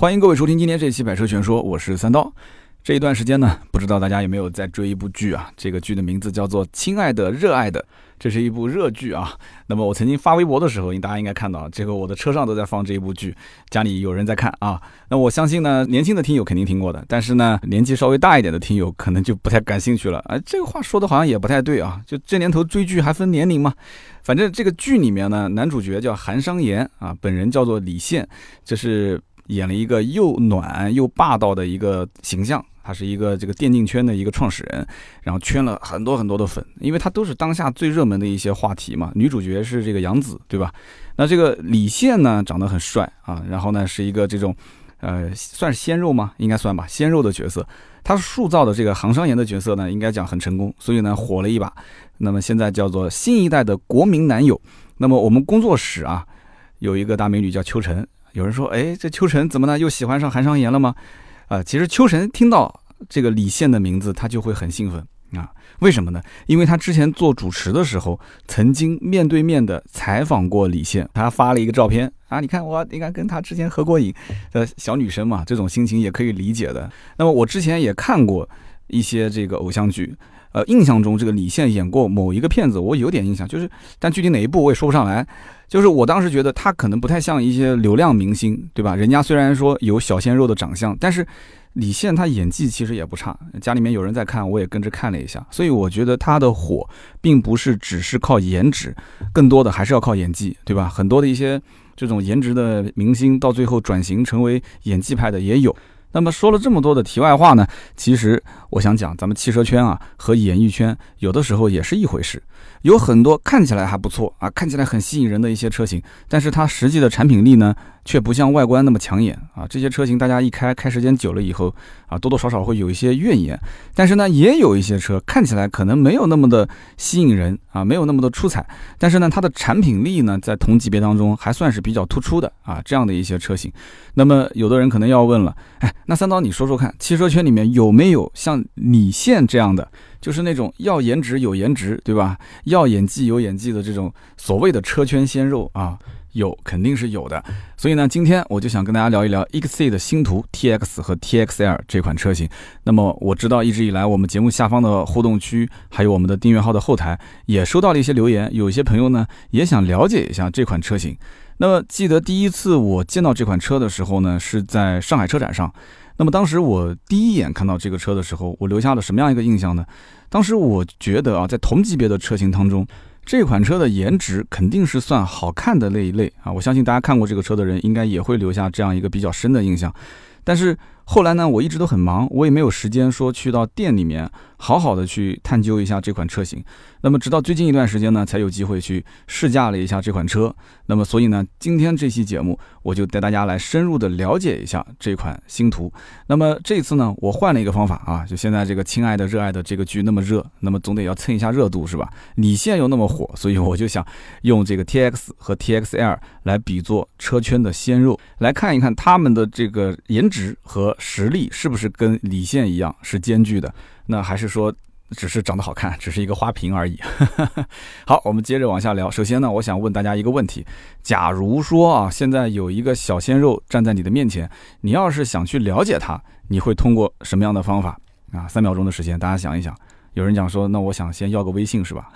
欢迎各位收听今天这期《百车全说》，我是三刀。这一段时间呢，不知道大家有没有在追一部剧啊？这个剧的名字叫做《亲爱的热爱的》，这是一部热剧啊。那么我曾经发微博的时候，大家应该看到，这个我的车上都在放这一部剧，家里有人在看啊。那我相信呢，年轻的听友肯定听过的，但是呢，年纪稍微大一点的听友可能就不太感兴趣了。哎，这个话说的好像也不太对啊。就这年头追剧还分年龄吗？反正这个剧里面呢，男主角叫韩商言啊，本人叫做李现，这是。演了一个又暖又霸道的一个形象，他是一个这个电竞圈的一个创始人，然后圈了很多很多的粉，因为他都是当下最热门的一些话题嘛。女主角是这个杨紫，对吧？那这个李现呢，长得很帅啊，然后呢是一个这种，呃，算是鲜肉吗？应该算吧，鲜肉的角色。他塑造的这个杭商言的角色呢，应该讲很成功，所以呢火了一把。那么现在叫做新一代的国民男友。那么我们工作室啊，有一个大美女叫秋晨。有人说：“哎，这秋晨怎么呢？又喜欢上韩商言了吗？”啊，其实秋晨听到这个李现的名字，他就会很兴奋啊。为什么呢？因为他之前做主持的时候，曾经面对面的采访过李现，他发了一个照片啊。你看我，应该跟他之前合过影的小女生嘛，这种心情也可以理解的。那么我之前也看过一些这个偶像剧。呃，印象中这个李现演过某一个片子，我有点印象，就是但具体哪一部我也说不上来。就是我当时觉得他可能不太像一些流量明星，对吧？人家虽然说有小鲜肉的长相，但是李现他演技其实也不差。家里面有人在看，我也跟着看了一下，所以我觉得他的火并不是只是靠颜值，更多的还是要靠演技，对吧？很多的一些这种颜值的明星，到最后转型成为演技派的也有。那么说了这么多的题外话呢，其实我想讲，咱们汽车圈啊和演艺圈有的时候也是一回事。有很多看起来还不错啊，看起来很吸引人的一些车型，但是它实际的产品力呢，却不像外观那么抢眼啊。这些车型大家一开开时间久了以后啊，多多少少会有一些怨言。但是呢，也有一些车看起来可能没有那么的吸引人啊，没有那么的出彩，但是呢，它的产品力呢，在同级别当中还算是比较突出的啊。这样的一些车型，那么有的人可能要问了，哎，那三刀你说说看，汽车圈里面有没有像李现这样的？就是那种要颜值有颜值，对吧？要演技有演技的这种所谓的车圈鲜肉啊，有肯定是有的。所以呢，今天我就想跟大家聊一聊 XC 的星途 TX 和 TXL 这款车型。那么我知道一直以来我们节目下方的互动区，还有我们的订阅号的后台，也收到了一些留言，有一些朋友呢也想了解一下这款车型。那么记得第一次我见到这款车的时候呢，是在上海车展上。那么当时我第一眼看到这个车的时候，我留下了什么样一个印象呢？当时我觉得啊，在同级别的车型当中，这款车的颜值肯定是算好看的那一类啊。我相信大家看过这个车的人，应该也会留下这样一个比较深的印象。但是后来呢，我一直都很忙，我也没有时间说去到店里面好好的去探究一下这款车型。那么直到最近一段时间呢，才有机会去试驾了一下这款车。那么所以呢，今天这期节目我就带大家来深入的了解一下这款星途。那么这次呢，我换了一个方法啊，就现在这个亲爱的热爱的这个剧那么热，那么总得要蹭一下热度是吧？李现又那么火，所以我就想用这个 TX 和 TXL 来比作车圈的鲜肉，来看一看他们的这个颜值和实力是不是跟李现一样是兼具的，那还是说？只是长得好看，只是一个花瓶而已。好，我们接着往下聊。首先呢，我想问大家一个问题：假如说啊，现在有一个小鲜肉站在你的面前，你要是想去了解他，你会通过什么样的方法啊？三秒钟的时间，大家想一想。有人讲说，那我想先要个微信是吧？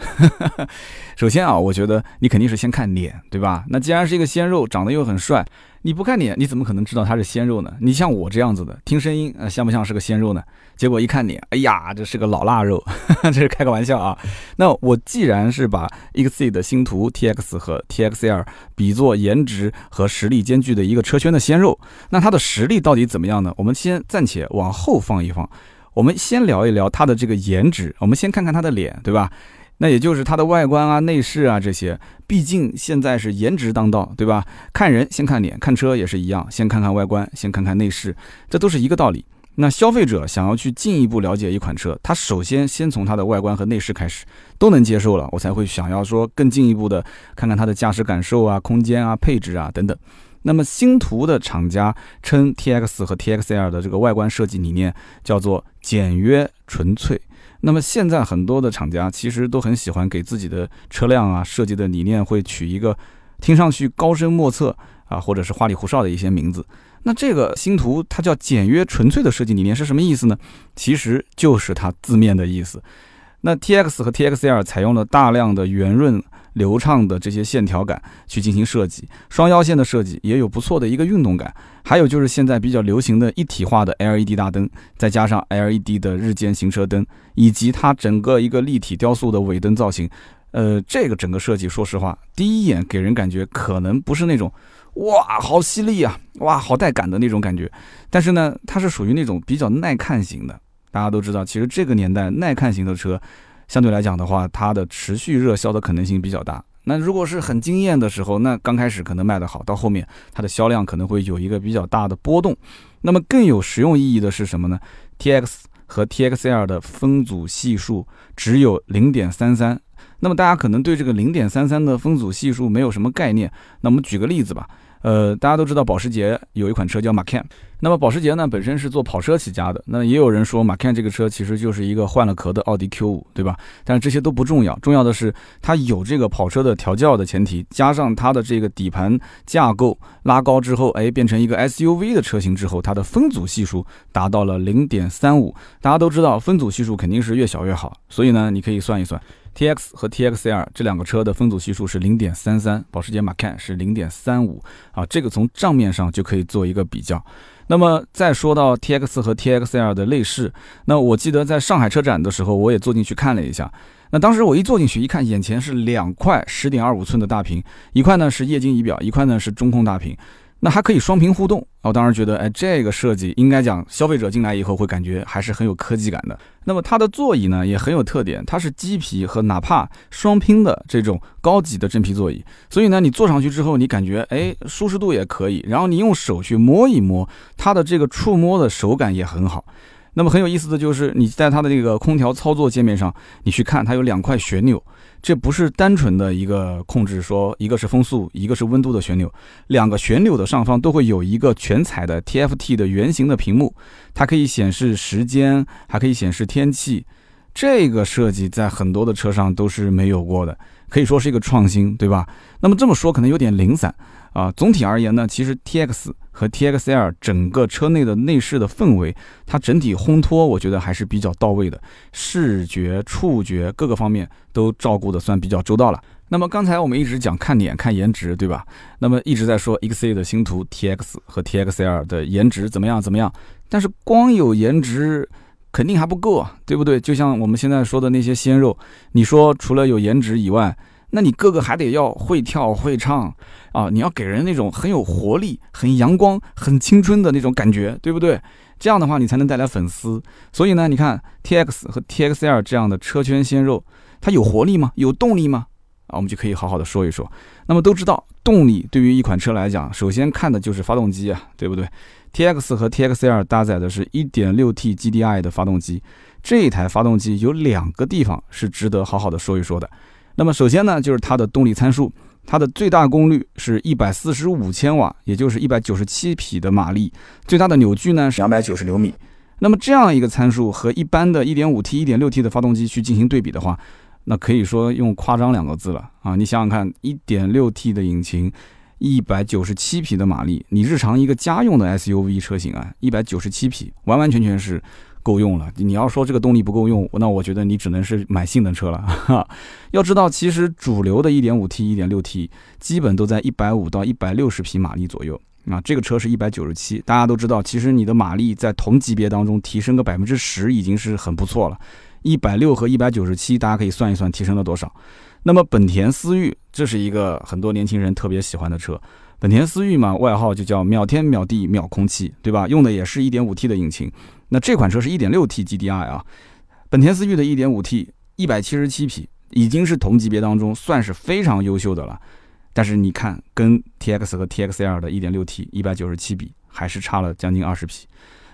首先啊，我觉得你肯定是先看脸，对吧？那既然是一个鲜肉，长得又很帅。你不看脸，你怎么可能知道他是鲜肉呢？你像我这样子的，听声音，呃，像不像是个鲜肉呢？结果一看脸，哎呀，这是个老腊肉，这是开个玩笑啊。那我既然是把 XC 的星途 TX 和 TXL 比作颜值和实力兼具的一个车圈的鲜肉，那它的实力到底怎么样呢？我们先暂且往后放一放，我们先聊一聊它的这个颜值，我们先看看它的脸，对吧？那也就是它的外观啊、内饰啊这些，毕竟现在是颜值当道，对吧？看人先看脸，看车也是一样，先看看外观，先看看内饰，这都是一个道理。那消费者想要去进一步了解一款车，他首先先从它的外观和内饰开始，都能接受了，我才会想要说更进一步的看看它的驾驶感受啊、空间啊、配置啊等等。那么星途的厂家称 TX 和 TXL 的这个外观设计理念叫做简约纯粹。那么现在很多的厂家其实都很喜欢给自己的车辆啊设计的理念会取一个听上去高深莫测啊或者是花里胡哨的一些名字。那这个星途它叫简约纯粹的设计理念是什么意思呢？其实就是它字面的意思。那 T X 和 T X L 采用了大量的圆润流畅的这些线条感去进行设计，双腰线的设计也有不错的一个运动感。还有就是现在比较流行的一体化的 L E D 大灯，再加上 L E D 的日间行车灯，以及它整个一个立体雕塑的尾灯造型，呃，这个整个设计，说实话，第一眼给人感觉可能不是那种哇好犀利啊，哇好带感的那种感觉，但是呢，它是属于那种比较耐看型的。大家都知道，其实这个年代耐看型的车，相对来讲的话，它的持续热销的可能性比较大。那如果是很惊艳的时候，那刚开始可能卖得好，到后面它的销量可能会有一个比较大的波动。那么更有实用意义的是什么呢？T X 和 T X L 的分组系数只有零点三三。那么大家可能对这个零点三三的分组系数没有什么概念。那我们举个例子吧。呃，大家都知道保时捷有一款车叫 Macan，那么保时捷呢本身是做跑车起家的，那也有人说 Macan 这个车其实就是一个换了壳的奥迪 Q5，对吧？但是这些都不重要，重要的是它有这个跑车的调教的前提，加上它的这个底盘架构拉高之后，哎，变成一个 SUV 的车型之后，它的分组系数达到了零点三五。大家都知道分组系数肯定是越小越好，所以呢，你可以算一算。T X 和 T X L 这两个车的分组系数是零点三三，保时捷 Macan 是零点三五啊，这个从账面上就可以做一个比较。那么再说到 T X 和 T X L 的内饰，那我记得在上海车展的时候，我也坐进去看了一下。那当时我一坐进去一看，眼前是两块十点二五寸的大屏，一块呢是液晶仪表，一块呢是中控大屏。那还可以双屏互动，我当时觉得，哎，这个设计应该讲消费者进来以后会感觉还是很有科技感的。那么它的座椅呢也很有特点，它是鸡皮和纳帕双拼的这种高级的真皮座椅，所以呢你坐上去之后，你感觉哎舒适度也可以，然后你用手去摸一摸，它的这个触摸的手感也很好。那么很有意思的就是你在它的这个空调操作界面上，你去看它有两块旋钮。这不是单纯的一个控制，说一个是风速，一个是温度的旋钮，两个旋钮的上方都会有一个全彩的 TFT 的圆形的屏幕，它可以显示时间，还可以显示天气。这个设计在很多的车上都是没有过的，可以说是一个创新，对吧？那么这么说可能有点零散啊。总体而言呢，其实 TX。和 TXL 整个车内的内饰的氛围，它整体烘托，我觉得还是比较到位的，视觉、触觉各个方面都照顾的算比较周到了。那么刚才我们一直讲看脸、看颜值，对吧？那么一直在说 X A 的星途 T X 和 T X L 的颜值怎么样怎么样？但是光有颜值肯定还不够啊，对不对？就像我们现在说的那些鲜肉，你说除了有颜值以外，那你个个还得要会跳会唱啊！你要给人那种很有活力、很阳光、很青春的那种感觉，对不对？这样的话你才能带来粉丝。所以呢，你看 T X 和 T X L 这样的车圈鲜肉，它有活力吗？有动力吗？啊，我们就可以好好的说一说。那么都知道，动力对于一款车来讲，首先看的就是发动机啊，对不对？T X 和 T X L 搭载的是一点六 T G D I 的发动机，这一台发动机有两个地方是值得好好的说一说的。那么首先呢，就是它的动力参数，它的最大功率是一百四十五千瓦，也就是一百九十七匹的马力，最大的扭矩呢是两百九十牛米。那么这样一个参数和一般的一点五 T、一点六 T 的发动机去进行对比的话，那可以说用夸张两个字了啊！你想想看，一点六 T 的引擎，一百九十七匹的马力，你日常一个家用的 SUV 车型啊，一百九十七匹，完完全全是。够用了。你要说这个动力不够用，那我觉得你只能是买性能车了。哈，要知道，其实主流的 1.5T、1.6T 基本都在150到160匹马力左右啊。这个车是一百九十七，大家都知道，其实你的马力在同级别当中提升个百分之十已经是很不错了。一百六和一百九十七，大家可以算一算提升了多少。那么本田思域，这是一个很多年轻人特别喜欢的车。本田思域嘛，外号就叫秒天秒地秒空气，对吧？用的也是一点五 T 的引擎。那这款车是一点六 T GDI 啊，本田思域的一点五 T 一百七十七匹，已经是同级别当中算是非常优秀的了。但是你看，跟 TX 和 TXL 的一点六 T 一百九十七比，还是差了将近二十匹。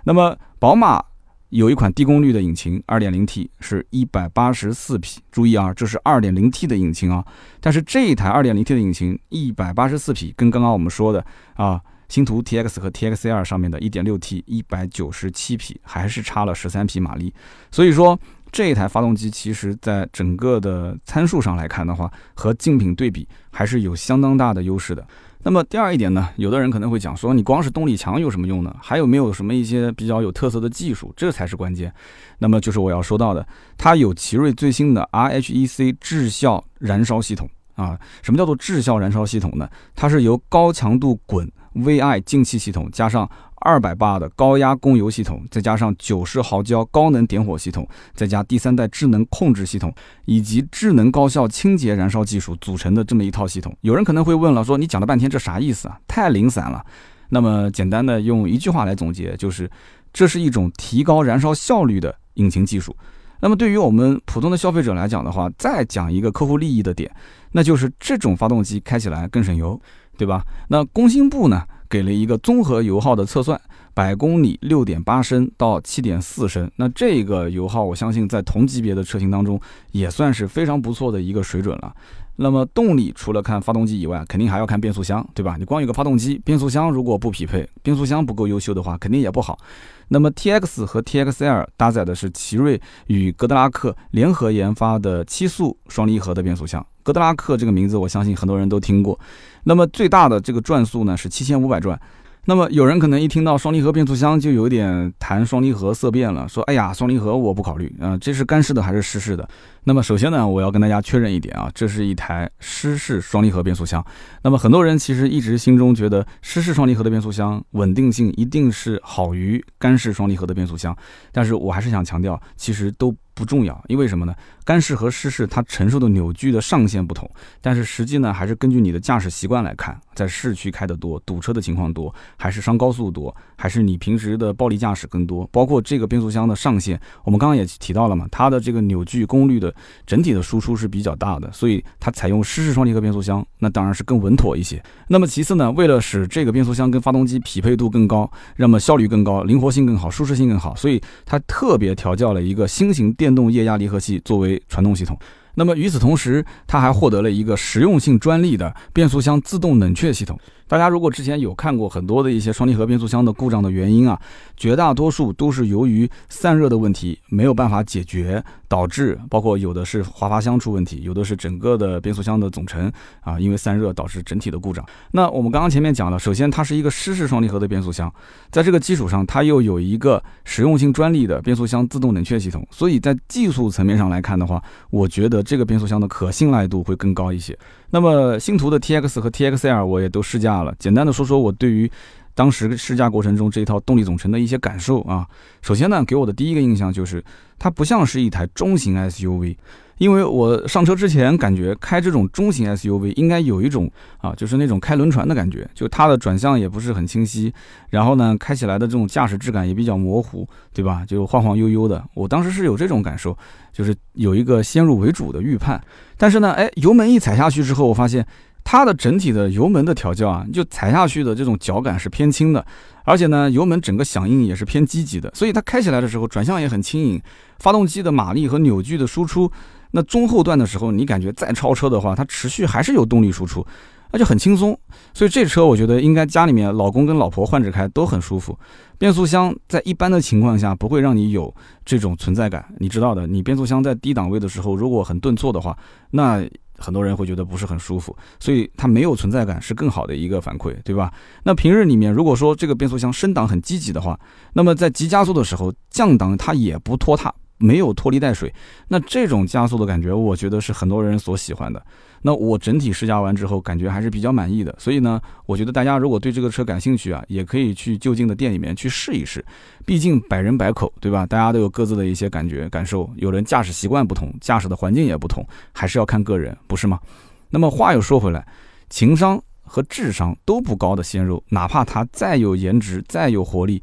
那么宝马有一款低功率的引擎，二点零 T 是一百八十四匹。注意啊，这是二点零 T 的引擎啊。但是这一台二点零 T 的引擎一百八十四匹，跟刚刚我们说的啊。星途 T X 和 TXR 上面的 1.6T 197匹，还是差了13匹马力。所以说这一台发动机，其实在整个的参数上来看的话，和竞品对比还是有相当大的优势的。那么第二一点呢，有的人可能会讲说，你光是动力强有什么用呢？还有没有什么一些比较有特色的技术？这才是关键。那么就是我要说到的，它有奇瑞最新的 RHEC 智效燃烧系统啊。什么叫做智效燃烧系统呢？它是由高强度滚 VI 进气系统加上二百巴的高压供油系统，再加上九十毫焦高能点火系统，再加第三代智能控制系统，以及智能高效清洁燃烧技术组成的这么一套系统。有人可能会问了，说你讲了半天这啥意思啊？太零散了。那么简单的用一句话来总结，就是这是一种提高燃烧效率的引擎技术。那么对于我们普通的消费者来讲的话，再讲一个客户利益的点，那就是这种发动机开起来更省油，对吧？那工信部呢？给了一个综合油耗的测算，百公里六点八升到七点四升，那这个油耗我相信在同级别的车型当中也算是非常不错的一个水准了。那么动力除了看发动机以外，肯定还要看变速箱，对吧？你光有个发动机，变速箱如果不匹配，变速箱不够优秀的话，肯定也不好。那么 T X 和 T X L 搭载的是奇瑞与格德拉克联合研发的七速双离合的变速箱。格德拉克这个名字，我相信很多人都听过。那么最大的这个转速呢是七千五百转。那么有人可能一听到双离合变速箱就有点谈双离合色变了，说哎呀，双离合我不考虑啊，这是干式的还是湿式的？那么首先呢，我要跟大家确认一点啊，这是一台湿式双离合变速箱。那么很多人其实一直心中觉得湿式双离合的变速箱稳定性一定是好于干式双离合的变速箱，但是我还是想强调，其实都。不重要，因为什么呢？干式和湿式它承受的扭矩的上限不同，但是实际呢还是根据你的驾驶习惯来看，在市区开得多、堵车的情况多，还是上高速多，还是你平时的暴力驾驶更多？包括这个变速箱的上限，我们刚刚也提到了嘛，它的这个扭矩功率的整体的输出是比较大的，所以它采用湿式双离合变速箱，那当然是更稳妥一些。那么其次呢，为了使这个变速箱跟发动机匹配度更高，那么效率更高、灵活性更好、舒适性更好，所以它特别调教了一个新型。电动液压离合器作为传动系统，那么与此同时，它还获得了一个实用性专利的变速箱自动冷却系统。大家如果之前有看过很多的一些双离合变速箱的故障的原因啊，绝大多数都是由于散热的问题没有办法解决，导致包括有的是滑阀箱出问题，有的是整个的变速箱的总成啊，因为散热导致整体的故障。那我们刚刚前面讲了，首先它是一个湿式双离合的变速箱，在这个基础上，它又有一个实用性专利的变速箱自动冷却系统，所以在技术层面上来看的话，我觉得这个变速箱的可信赖度会更高一些。那么星途的 T X 和 T X L 我也都试驾了，简单的说说我对于当时试驾过程中这一套动力总成的一些感受啊。首先呢，给我的第一个印象就是它不像是一台中型 S U V，因为我上车之前感觉开这种中型 S U V 应该有一种啊，就是那种开轮船的感觉，就它的转向也不是很清晰，然后呢，开起来的这种驾驶质感也比较模糊，对吧？就晃晃悠悠的，我当时是有这种感受，就是有一个先入为主的预判。但是呢，哎，油门一踩下去之后，我发现它的整体的油门的调教啊，就踩下去的这种脚感是偏轻的，而且呢，油门整个响应也是偏积极的，所以它开起来的时候转向也很轻盈。发动机的马力和扭矩的输出，那中后段的时候，你感觉再超车的话，它持续还是有动力输出。那就很轻松，所以这车我觉得应该家里面老公跟老婆换着开都很舒服。变速箱在一般的情况下不会让你有这种存在感，你知道的。你变速箱在低档位的时候如果很顿挫的话，那很多人会觉得不是很舒服，所以它没有存在感是更好的一个反馈，对吧？那平日里面如果说这个变速箱升档很积极的话，那么在急加速的时候降档它也不拖沓。没有拖泥带水，那这种加速的感觉，我觉得是很多人所喜欢的。那我整体试驾完之后，感觉还是比较满意的。所以呢，我觉得大家如果对这个车感兴趣啊，也可以去就近的店里面去试一试。毕竟百人百口，对吧？大家都有各自的一些感觉感受，有人驾驶习惯不同，驾驶的环境也不同，还是要看个人，不是吗？那么话又说回来，情商和智商都不高的鲜肉，哪怕他再有颜值，再有活力。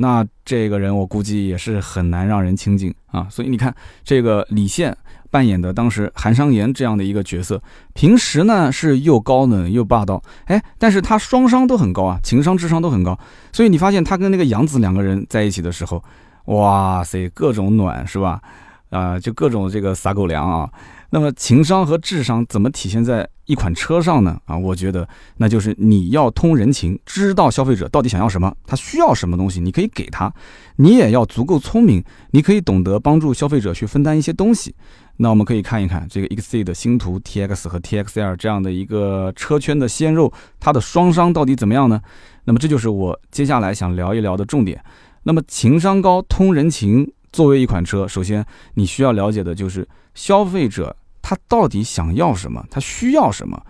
那这个人我估计也是很难让人亲近啊，所以你看这个李现扮演的当时韩商言这样的一个角色，平时呢是又高冷又霸道，哎，但是他双商都很高啊，情商智商都很高，所以你发现他跟那个杨紫两个人在一起的时候，哇塞，各种暖是吧？啊，就各种这个撒狗粮啊。那么情商和智商怎么体现在一款车上呢？啊，我觉得那就是你要通人情，知道消费者到底想要什么，他需要什么东西，你可以给他；你也要足够聪明，你可以懂得帮助消费者去分担一些东西。那我们可以看一看这个 XC 的星途 TX 和 TXL 这样的一个车圈的鲜肉，它的双商到底怎么样呢？那么这就是我接下来想聊一聊的重点。那么情商高、通人情，作为一款车，首先你需要了解的就是消费者。他到底想要什么？他需要什么？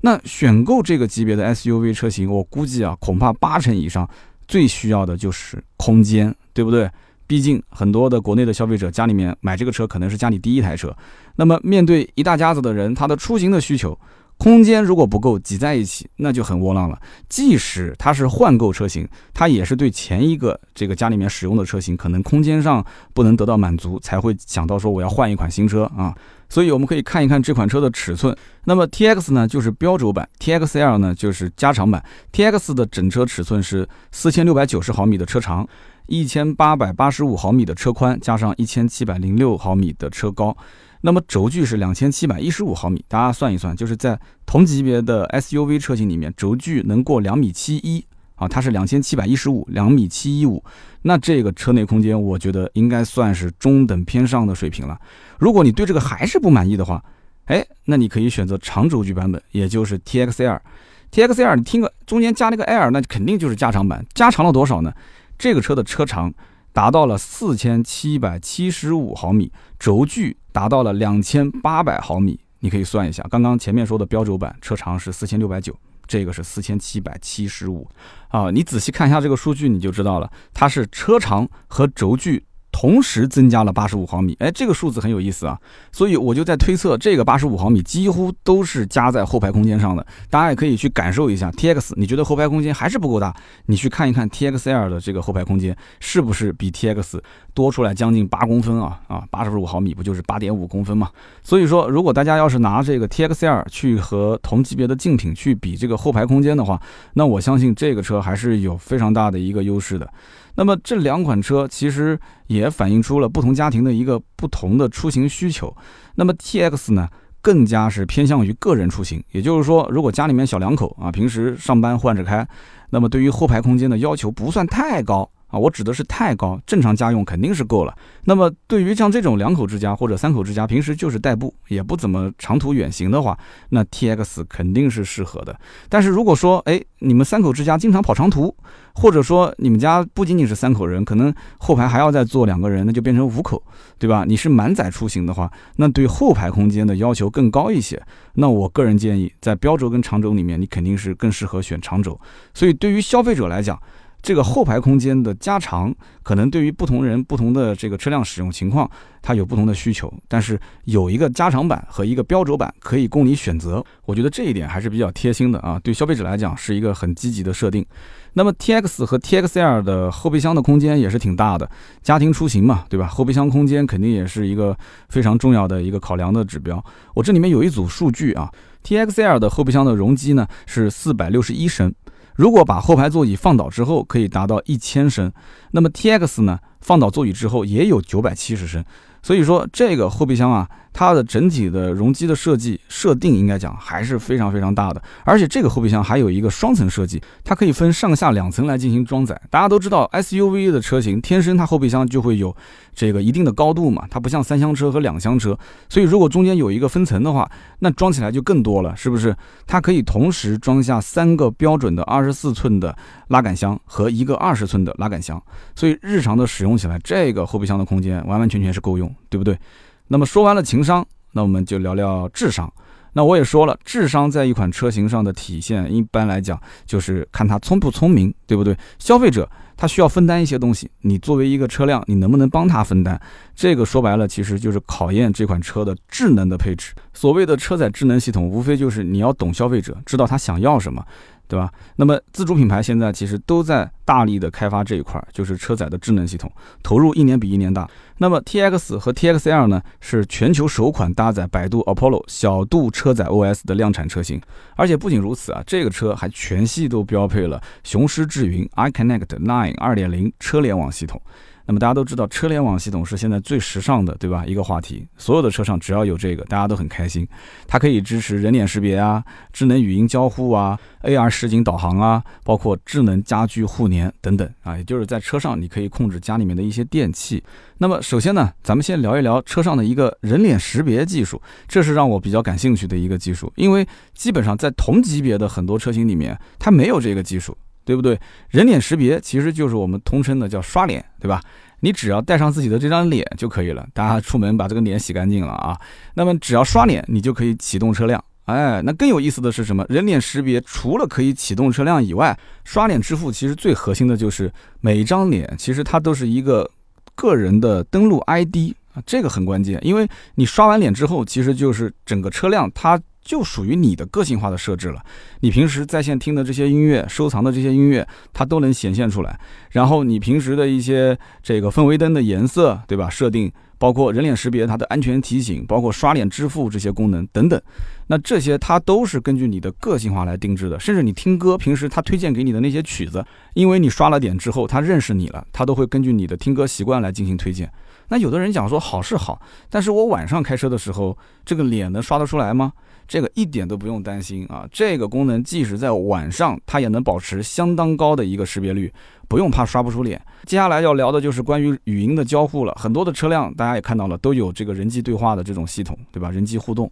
那选购这个级别的 SUV 车型，我估计啊，恐怕八成以上最需要的就是空间，对不对？毕竟很多的国内的消费者家里面买这个车可能是家里第一台车，那么面对一大家子的人，他的出行的需求，空间如果不够挤在一起，那就很窝囊了。即使它是换购车型，它也是对前一个这个家里面使用的车型，可能空间上不能得到满足，才会想到说我要换一款新车啊。所以我们可以看一看这款车的尺寸。那么 T X 呢，就是标轴版；T X L 呢，就是加长版。T X 的整车尺寸是四千六百九十毫米的车长，一千八百八十五毫米的车宽，加上一千七百零六毫米的车高。那么轴距是两千七百一十五毫米，大家算一算，就是在同级别的 S U V 车型里面，轴距能过两米七一。啊，它是两千七百一十五，两米七一五，那这个车内空间，我觉得应该算是中等偏上的水平了。如果你对这个还是不满意的话，哎，那你可以选择长轴距版本，也就是 T X L。T X L，你听个中间加那个 L，那肯定就是加长版。加长了多少呢？这个车的车长达到了四千七百七十五毫米，轴距达到了两千八百毫米。你可以算一下，刚刚前面说的标轴版车长是四千六百九。这个是四千七百七十五，啊，你仔细看一下这个数据，你就知道了，它是车长和轴距。同时增加了八十五毫米，哎，这个数字很有意思啊，所以我就在推测，这个八十五毫米几乎都是加在后排空间上的。大家也可以去感受一下，T X，你觉得后排空间还是不够大？你去看一看 T X L 的这个后排空间，是不是比 T X 多出来将近八公分啊？啊，八十五毫米不就是八点五公分嘛？所以说，如果大家要是拿这个 T X L 去和同级别的竞品去比这个后排空间的话，那我相信这个车还是有非常大的一个优势的。那么这两款车其实也反映出了不同家庭的一个不同的出行需求。那么 T X 呢，更加是偏向于个人出行，也就是说，如果家里面小两口啊，平时上班换着开，那么对于后排空间的要求不算太高。啊，我指的是太高，正常家用肯定是够了。那么对于像这种两口之家或者三口之家，平时就是代步，也不怎么长途远行的话，那 T X 肯定是适合的。但是如果说，哎，你们三口之家经常跑长途，或者说你们家不仅仅是三口人，可能后排还要再坐两个人，那就变成五口，对吧？你是满载出行的话，那对后排空间的要求更高一些。那我个人建议，在标轴跟长轴里面，你肯定是更适合选长轴。所以对于消费者来讲，这个后排空间的加长，可能对于不同人、不同的这个车辆使用情况，它有不同的需求。但是有一个加长版和一个标轴版可以供你选择，我觉得这一点还是比较贴心的啊。对消费者来讲是一个很积极的设定。那么 T X 和 T X L 的后备箱的空间也是挺大的，家庭出行嘛，对吧？后备箱空间肯定也是一个非常重要的一个考量的指标。我这里面有一组数据啊，T X L 的后备箱的容积呢是四百六十一升。如果把后排座椅放倒之后，可以达到一千升，那么 T X 呢？放倒座椅之后也有九百七十升，所以说这个后备箱啊。它的整体的容积的设计设定，应该讲还是非常非常大的。而且这个后备箱还有一个双层设计，它可以分上下两层来进行装载。大家都知道，SUV 的车型天生它后备箱就会有这个一定的高度嘛，它不像三厢车和两厢车。所以如果中间有一个分层的话，那装起来就更多了，是不是？它可以同时装下三个标准的二十四寸的拉杆箱和一个二十寸的拉杆箱，所以日常的使用起来，这个后备箱的空间完完全全是够用，对不对？那么说完了情商，那我们就聊聊智商。那我也说了，智商在一款车型上的体现，一般来讲就是看它聪不聪明，对不对？消费者他需要分担一些东西，你作为一个车辆，你能不能帮他分担？这个说白了，其实就是考验这款车的智能的配置。所谓的车载智能系统，无非就是你要懂消费者，知道他想要什么。对吧？那么自主品牌现在其实都在大力的开发这一块，就是车载的智能系统，投入一年比一年大。那么 T X 和 T X L 呢，是全球首款搭载百度 Apollo 小度车载 O S 的量产车型。而且不仅如此啊，这个车还全系都标配了雄狮智云 iConnect Nine 2.0车联网系统。那么大家都知道，车联网系统是现在最时尚的，对吧？一个话题，所有的车上只要有这个，大家都很开心。它可以支持人脸识别啊，智能语音交互啊，AR 实景导航啊，包括智能家居互联等等啊，也就是在车上你可以控制家里面的一些电器。那么首先呢，咱们先聊一聊车上的一个人脸识别技术，这是让我比较感兴趣的一个技术，因为基本上在同级别的很多车型里面，它没有这个技术。对不对？人脸识别其实就是我们通称的叫刷脸，对吧？你只要带上自己的这张脸就可以了。大家出门把这个脸洗干净了啊，那么只要刷脸，你就可以启动车辆。哎，那更有意思的是什么？人脸识别除了可以启动车辆以外，刷脸支付其实最核心的就是每一张脸其实它都是一个个人的登录 ID 啊，这个很关键，因为你刷完脸之后，其实就是整个车辆它。就属于你的个性化的设置了。你平时在线听的这些音乐、收藏的这些音乐，它都能显现出来。然后你平时的一些这个氛围灯的颜色，对吧？设定包括人脸识别、它的安全提醒，包括刷脸支付这些功能等等。那这些它都是根据你的个性化来定制的。甚至你听歌，平时他推荐给你的那些曲子，因为你刷了脸之后，他认识你了，他都会根据你的听歌习惯来进行推荐。那有的人讲说好是好，但是我晚上开车的时候，这个脸能刷得出来吗？这个一点都不用担心啊！这个功能即使在晚上，它也能保持相当高的一个识别率，不用怕刷不出脸。接下来要聊的就是关于语音的交互了。很多的车辆，大家也看到了，都有这个人机对话的这种系统，对吧？人机互动。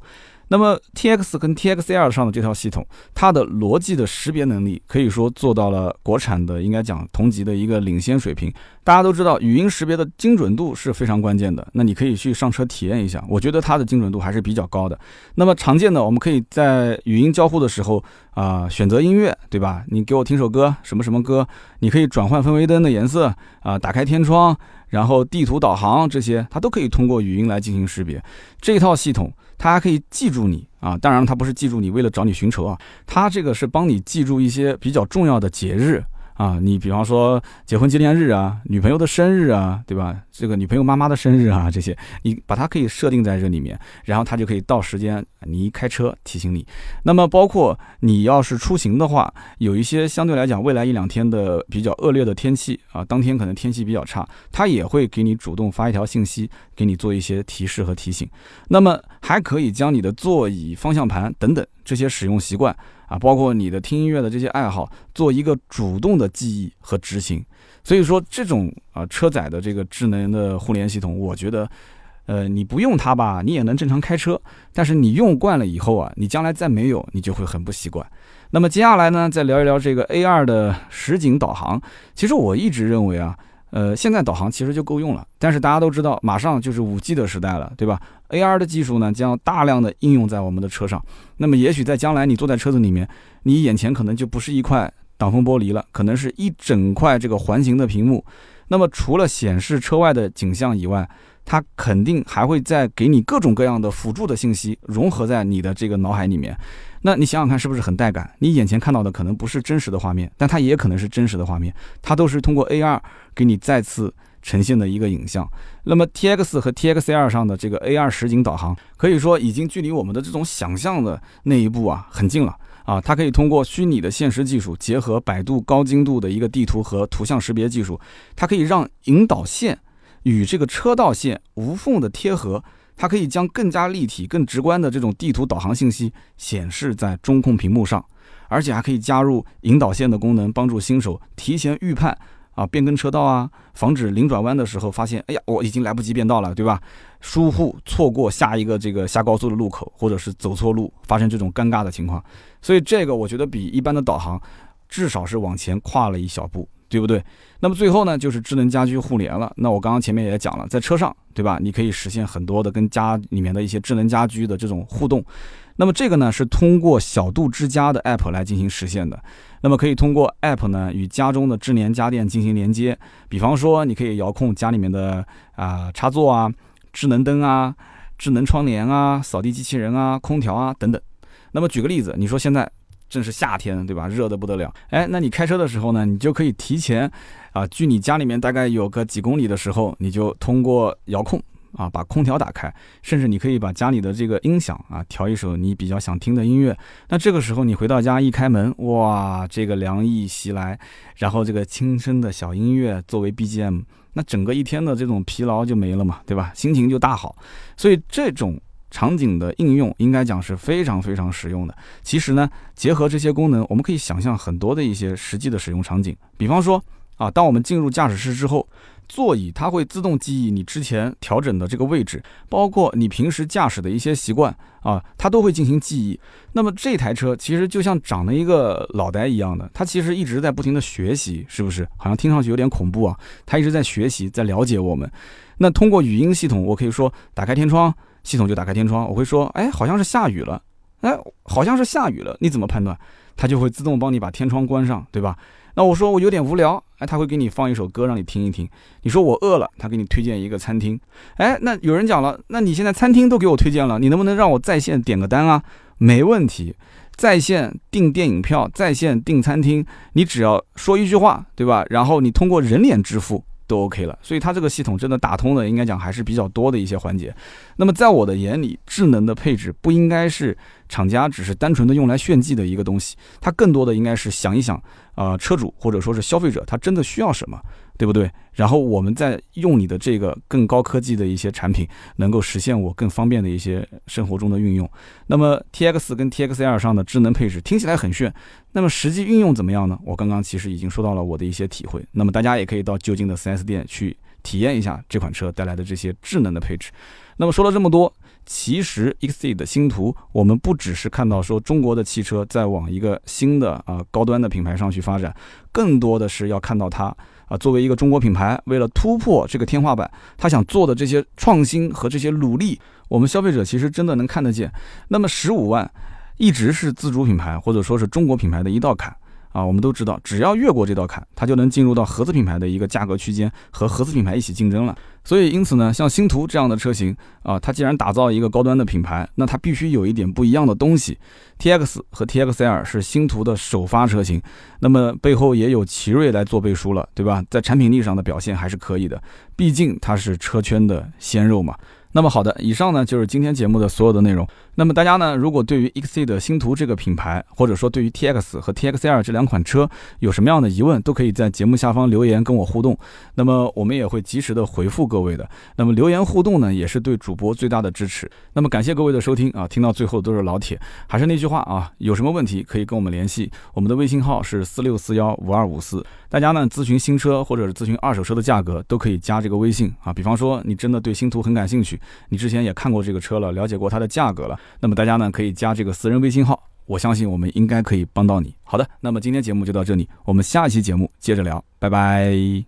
那么 T X 跟 T X L 上的这套系统，它的逻辑的识别能力可以说做到了国产的应该讲同级的一个领先水平。大家都知道，语音识别的精准度是非常关键的。那你可以去上车体验一下，我觉得它的精准度还是比较高的。那么常见的，我们可以在语音交互的时候啊，选择音乐，对吧？你给我听首歌，什么什么歌？你可以转换氛围灯的颜色啊，打开天窗，然后地图导航这些，它都可以通过语音来进行识别。这套系统。它还可以记住你啊，当然它不是记住你为了找你寻仇啊，它这个是帮你记住一些比较重要的节日。啊，你比方说结婚纪念日啊，女朋友的生日啊，对吧？这个女朋友妈妈的生日啊，这些你把它可以设定在这里面，然后它就可以到时间你一开车提醒你。那么包括你要是出行的话，有一些相对来讲未来一两天的比较恶劣的天气啊，当天可能天气比较差，它也会给你主动发一条信息，给你做一些提示和提醒。那么还可以将你的座椅、方向盘等等这些使用习惯。啊，包括你的听音乐的这些爱好，做一个主动的记忆和执行。所以说，这种啊车载的这个智能的互联系统，我觉得，呃，你不用它吧，你也能正常开车。但是你用惯了以后啊，你将来再没有，你就会很不习惯。那么接下来呢，再聊一聊这个 A2 的实景导航。其实我一直认为啊。呃，现在导航其实就够用了，但是大家都知道，马上就是五 G 的时代了，对吧？AR 的技术呢，将大量的应用在我们的车上。那么，也许在将来，你坐在车子里面，你眼前可能就不是一块挡风玻璃了，可能是一整块这个环形的屏幕。那么，除了显示车外的景象以外，它肯定还会再给你各种各样的辅助的信息，融合在你的这个脑海里面。那你想想看，是不是很带感？你眼前看到的可能不是真实的画面，但它也可能是真实的画面。它都是通过 AR 给你再次呈现的一个影像。那么 TX 和 TXR 上的这个 AR 实景导航，可以说已经距离我们的这种想象的那一步啊很近了啊！它可以通过虚拟的现实技术，结合百度高精度的一个地图和图像识别技术，它可以让引导线。与这个车道线无缝的贴合，它可以将更加立体、更直观的这种地图导航信息显示在中控屏幕上，而且还可以加入引导线的功能，帮助新手提前预判啊变更车道啊，防止临转弯的时候发现，哎呀，我已经来不及变道了，对吧？疏忽错过下一个这个下高速的路口，或者是走错路，发生这种尴尬的情况。所以这个我觉得比一般的导航至少是往前跨了一小步。对不对？那么最后呢，就是智能家居互联了。那我刚刚前面也讲了，在车上，对吧？你可以实现很多的跟家里面的一些智能家居的这种互动。那么这个呢，是通过小度之家的 App 来进行实现的。那么可以通过 App 呢，与家中的智能家电进行连接。比方说，你可以遥控家里面的啊插座啊、智能灯啊、智能窗帘啊、扫地机器人啊、空调啊等等。那么举个例子，你说现在。正是夏天，对吧？热的不得了。哎，那你开车的时候呢，你就可以提前，啊，距你家里面大概有个几公里的时候，你就通过遥控啊，把空调打开，甚至你可以把家里的这个音响啊调一首你比较想听的音乐。那这个时候你回到家一开门，哇，这个凉意袭来，然后这个轻声的小音乐作为 BGM，那整个一天的这种疲劳就没了嘛，对吧？心情就大好。所以这种场景的应用应该讲是非常非常实用的。其实呢，结合这些功能，我们可以想象很多的一些实际的使用场景，比方说啊，当我们进入驾驶室之后。座椅它会自动记忆你之前调整的这个位置，包括你平时驾驶的一些习惯啊，它都会进行记忆。那么这台车其实就像长了一个脑袋一样的，它其实一直在不停的学习，是不是？好像听上去有点恐怖啊。它一直在学习，在了解我们。那通过语音系统，我可以说打开天窗，系统就打开天窗。我会说，哎，好像是下雨了，哎，好像是下雨了。你怎么判断？它就会自动帮你把天窗关上，对吧？那我说我有点无聊，哎，他会给你放一首歌让你听一听。你说我饿了，他给你推荐一个餐厅。哎，那有人讲了，那你现在餐厅都给我推荐了，你能不能让我在线点个单啊？没问题，在线订电影票，在线订餐厅，你只要说一句话，对吧？然后你通过人脸支付。都 OK 了，所以它这个系统真的打通的，应该讲还是比较多的一些环节。那么在我的眼里，智能的配置不应该是厂家只是单纯的用来炫技的一个东西，它更多的应该是想一想，啊，车主或者说是消费者他真的需要什么。对不对？然后我们再用你的这个更高科技的一些产品，能够实现我更方便的一些生活中的运用。那么 T X 跟 T X L 上的智能配置听起来很炫，那么实际运用怎么样呢？我刚刚其实已经说到了我的一些体会。那么大家也可以到就近的 4S 店去体验一下这款车带来的这些智能的配置。那么说了这么多，其实 X 的星途，我们不只是看到说中国的汽车在往一个新的啊高端的品牌上去发展，更多的是要看到它。啊，作为一个中国品牌，为了突破这个天花板，他想做的这些创新和这些努力，我们消费者其实真的能看得见。那么十五万，一直是自主品牌或者说是中国品牌的一道坎。啊，我们都知道，只要越过这道坎，它就能进入到合资品牌的一个价格区间，和合资品牌一起竞争了。所以，因此呢，像星途这样的车型啊，它既然打造一个高端的品牌，那它必须有一点不一样的东西。T X 和 T X L 是星途的首发车型，那么背后也有奇瑞来做背书了，对吧？在产品力上的表现还是可以的，毕竟它是车圈的鲜肉嘛。那么好的，以上呢就是今天节目的所有的内容。那么大家呢，如果对于 X C 的星途这个品牌，或者说对于 T X 和 T X L 这两款车有什么样的疑问，都可以在节目下方留言跟我互动。那么我们也会及时的回复各位的。那么留言互动呢，也是对主播最大的支持。那么感谢各位的收听啊，听到最后都是老铁。还是那句话啊，有什么问题可以跟我们联系，我们的微信号是四六四幺五二五四。大家呢咨询新车或者是咨询二手车的价格，都可以加这个微信啊。比方说你真的对星途很感兴趣。你之前也看过这个车了，了解过它的价格了，那么大家呢可以加这个私人微信号，我相信我们应该可以帮到你。好的，那么今天节目就到这里，我们下一期节目接着聊，拜拜。